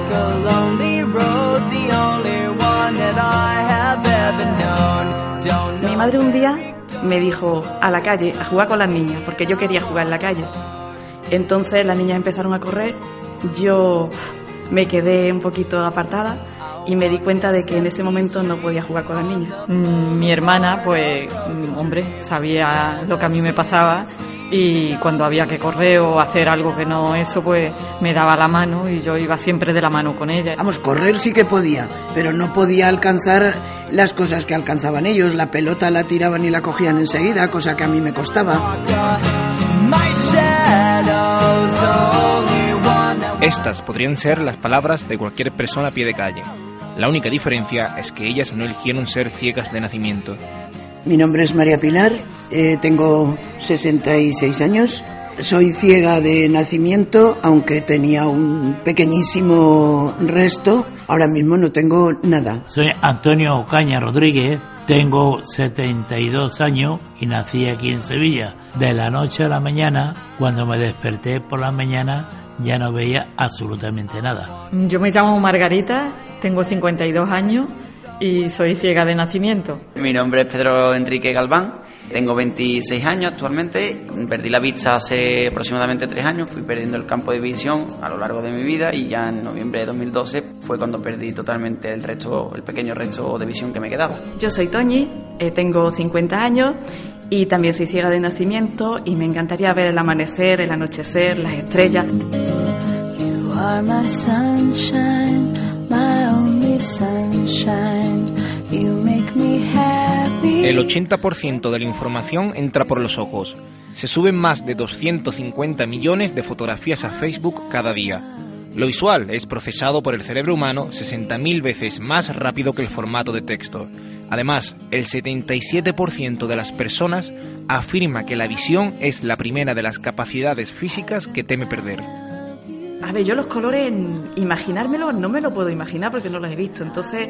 walk a lonely road, the only one that I have ever known. Don't Mi madre un día me dijo a la calle a jugar con las niñas, porque yo quería jugar en la calle. Entonces las niñas empezaron a correr, yo me quedé un poquito apartada y me di cuenta de que en ese momento no podía jugar con las niñas. Mm, Mi hermana, pues, hombre, sabía lo que a mí me pasaba y cuando había que correr o hacer algo que no eso, pues me daba la mano y yo iba siempre de la mano con ella. Vamos, correr sí que podía, pero no podía alcanzar las cosas que alcanzaban ellos. La pelota la tiraban y la cogían enseguida, cosa que a mí me costaba. Estas podrían ser las palabras de cualquier persona a pie de calle. La única diferencia es que ellas no eligieron ser ciegas de nacimiento. Mi nombre es María Pilar, eh, tengo 66 años. Soy ciega de nacimiento, aunque tenía un pequeñísimo resto. Ahora mismo no tengo nada. Soy Antonio Ocaña Rodríguez, tengo 72 años y nací aquí en Sevilla. De la noche a la mañana, cuando me desperté por la mañana, ya no veía absolutamente nada. Yo me llamo Margarita, tengo 52 años y soy ciega de nacimiento. Mi nombre es Pedro Enrique Galván, tengo 26 años actualmente, perdí la vista hace aproximadamente 3 años, fui perdiendo el campo de visión a lo largo de mi vida y ya en noviembre de 2012 fue cuando perdí totalmente el resto, el pequeño resto de visión que me quedaba. Yo soy Toñi, eh, tengo 50 años y también soy ciega de nacimiento y me encantaría ver el amanecer, el anochecer, las estrellas. You are my sunshine, my El 80% de la información entra por los ojos. Se suben más de 250 millones de fotografías a Facebook cada día. Lo visual es procesado por el cerebro humano 60.000 veces más rápido que el formato de texto. Además, el 77% de las personas afirma que la visión es la primera de las capacidades físicas que teme perder. A ver, yo los colores, imaginármelo, no me lo puedo imaginar porque no los he visto. Entonces,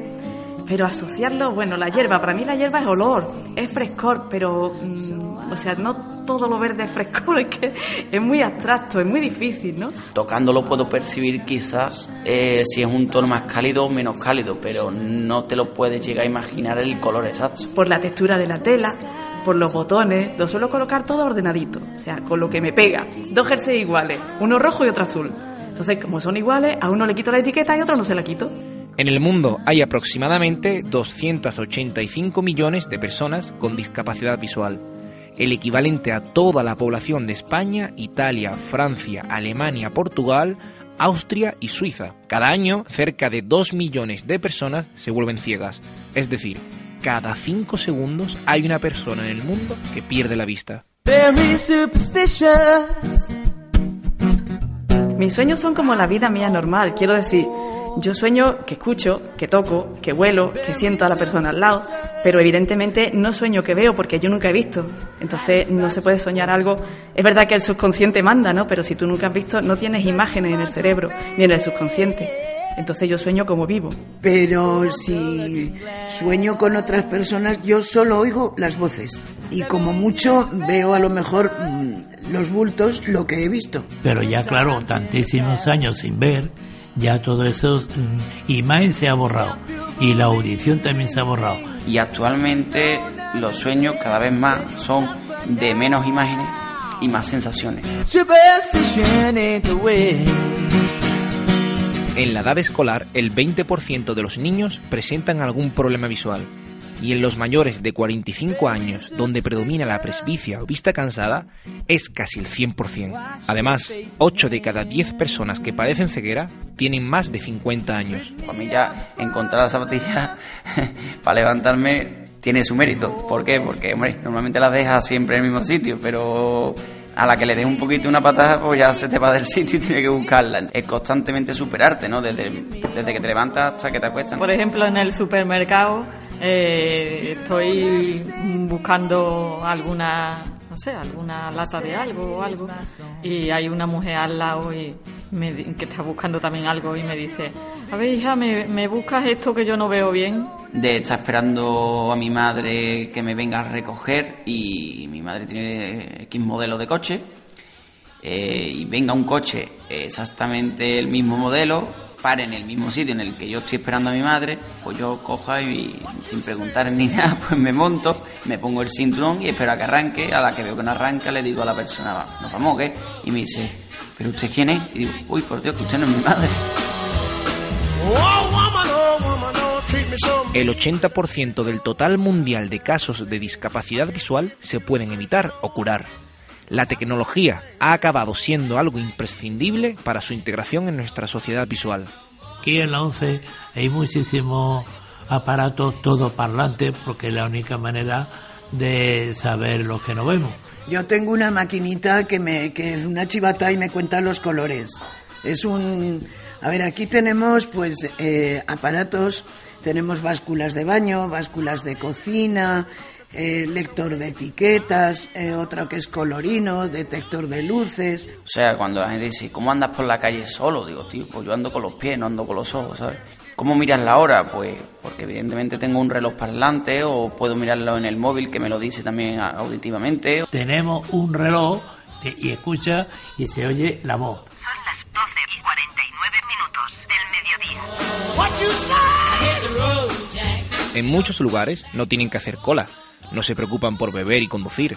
pero asociarlo, bueno, la hierba, para mí la hierba es olor, es frescor, pero, mm, o sea, no todo lo verde es frescor, es que es muy abstracto, es muy difícil, ¿no? Tocándolo puedo percibir quizás eh, si es un tono más cálido o menos cálido, pero no te lo puedes llegar a imaginar el color exacto. Por la textura de la tela, por los botones, lo suelo colocar todo ordenadito, o sea, con lo que me pega. Dos jerseys iguales, uno rojo y otro azul. Entonces, como son iguales, a uno le quito la etiqueta y a otro no se la quito. En el mundo hay aproximadamente 285 millones de personas con discapacidad visual, el equivalente a toda la población de España, Italia, Francia, Alemania, Portugal, Austria y Suiza. Cada año, cerca de 2 millones de personas se vuelven ciegas. Es decir, cada 5 segundos hay una persona en el mundo que pierde la vista. very superstitious. Mis sueños son como la vida mía normal, quiero decir, yo sueño que escucho, que toco, que huelo, que siento a la persona al lado, pero evidentemente no sueño que veo porque yo nunca he visto. Entonces no se puede soñar algo. Es verdad que el subconsciente manda, ¿no? Pero si tú nunca has visto, no tienes imágenes en el cerebro ni en el subconsciente. Entonces yo sueño como vivo. Pero si sueño con otras personas, yo solo oigo las voces. Y como mucho veo a lo mejor mm, los bultos, lo que he visto. Pero ya, claro, tantísimos años sin ver, ya todo eso, mm, imagen se ha borrado. Y la audición también se ha borrado. Y actualmente los sueños cada vez más son de menos imágenes y más sensaciones. En la edad escolar, el 20% de los niños presentan algún problema visual. Y en los mayores de 45 años, donde predomina la presbicia o vista cansada, es casi el 100%. Además, 8 de cada 10 personas que padecen ceguera tienen más de 50 años. Para mí ya encontrar la zapatilla para levantarme tiene su mérito. ¿Por qué? Porque, hombre, normalmente las dejas siempre en el mismo sitio, pero a la que le des un poquito una patada, pues ya se te va del sitio y tienes que buscarla. Es constantemente superarte, ¿no? Desde, desde que te levantas hasta que te acuestas. Por ejemplo, en el supermercado eh, estoy buscando alguna, no sé, alguna lata de algo o algo y hay una mujer al lado y me que está buscando también algo y me dice, a ver hija, ¿me, me buscas esto que yo no veo bien? de estar esperando a mi madre que me venga a recoger y mi madre tiene X modelo de coche eh, y venga un coche exactamente el mismo modelo pare en el mismo sitio en el que yo estoy esperando a mi madre, pues yo cojo y sin preguntar ni nada, pues me monto, me pongo el cinturón y espero a que arranque. A la que veo que no arranca, le digo a la persona, "Va, nos vamos, ¿qué? Y me dice, ¿pero usted quién es? Y digo, uy, por Dios, que usted no es mi madre. El 80% del total mundial de casos de discapacidad visual se pueden evitar o curar. La tecnología ha acabado siendo algo imprescindible para su integración en nuestra sociedad visual. Aquí en la 11 hay muchísimos aparatos todo parlantes porque es la única manera de saber lo que no vemos. Yo tengo una maquinita que, me, que es una chivata y me cuenta los colores. Es un... A ver, aquí tenemos pues eh, aparatos, tenemos básculas de baño, básculas de cocina, eh, lector de etiquetas, eh, otro que es colorino, detector de luces. O sea, cuando la gente dice, ¿cómo andas por la calle solo? Digo, tío, pues yo ando con los pies, no ando con los ojos, ¿sabes? ¿Cómo miras la hora? Pues porque evidentemente tengo un reloj parlante o puedo mirarlo en el móvil que me lo dice también auditivamente. Tenemos un reloj que- y escucha y se oye la voz. Son las 12 y 49 minutos del mediodía. En muchos lugares no tienen que hacer cola, no se preocupan por beber y conducir.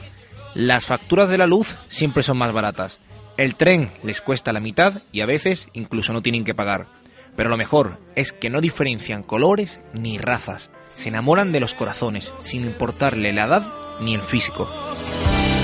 Las facturas de la luz siempre son más baratas. El tren les cuesta la mitad y a veces incluso no tienen que pagar. Pero lo mejor es que no diferencian colores ni razas. Se enamoran de los corazones, sin importarle la edad ni el físico.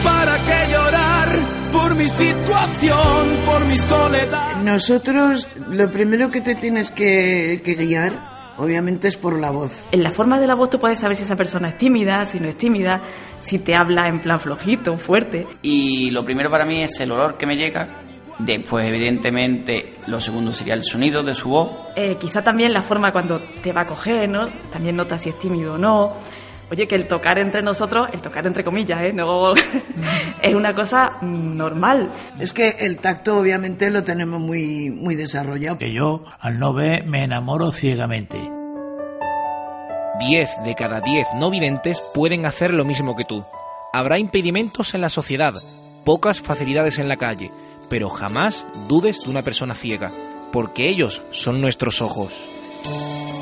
¿Para qué llorar por mi situación, por mi soledad? Nosotros lo primero que te tienes que, que guiar, obviamente, es por la voz. En la forma de la voz tú puedes saber si esa persona es tímida, si no es tímida, si te habla en plan flojito, fuerte. Y lo primero para mí es el olor que me llega. Después, evidentemente, lo segundo sería el sonido de su voz. Eh, quizá también la forma cuando te va a coger, ¿no? También notas si es tímido o no. Oye, que el tocar entre nosotros, el tocar entre comillas, ¿eh? No, es una cosa normal. Es que el tacto, obviamente, lo tenemos muy, muy desarrollado. Que yo, al no ver, me enamoro ciegamente. 10 de cada 10 no videntes pueden hacer lo mismo que tú. Habrá impedimentos en la sociedad, pocas facilidades en la calle, pero jamás dudes de una persona ciega, porque ellos son nuestros ojos.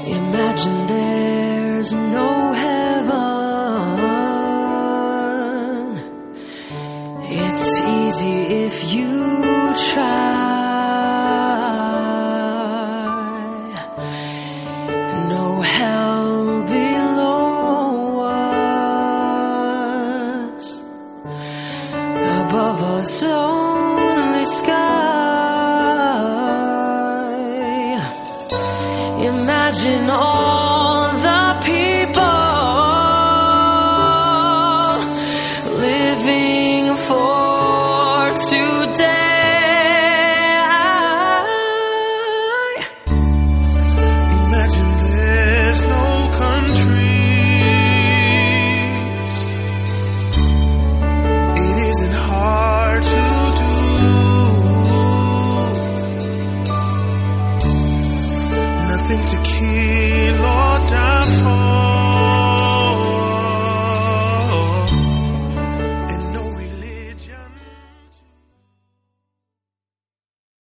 Imagine there's no It's easy if you try. No hell below us. Above us only sky. Imagine all today.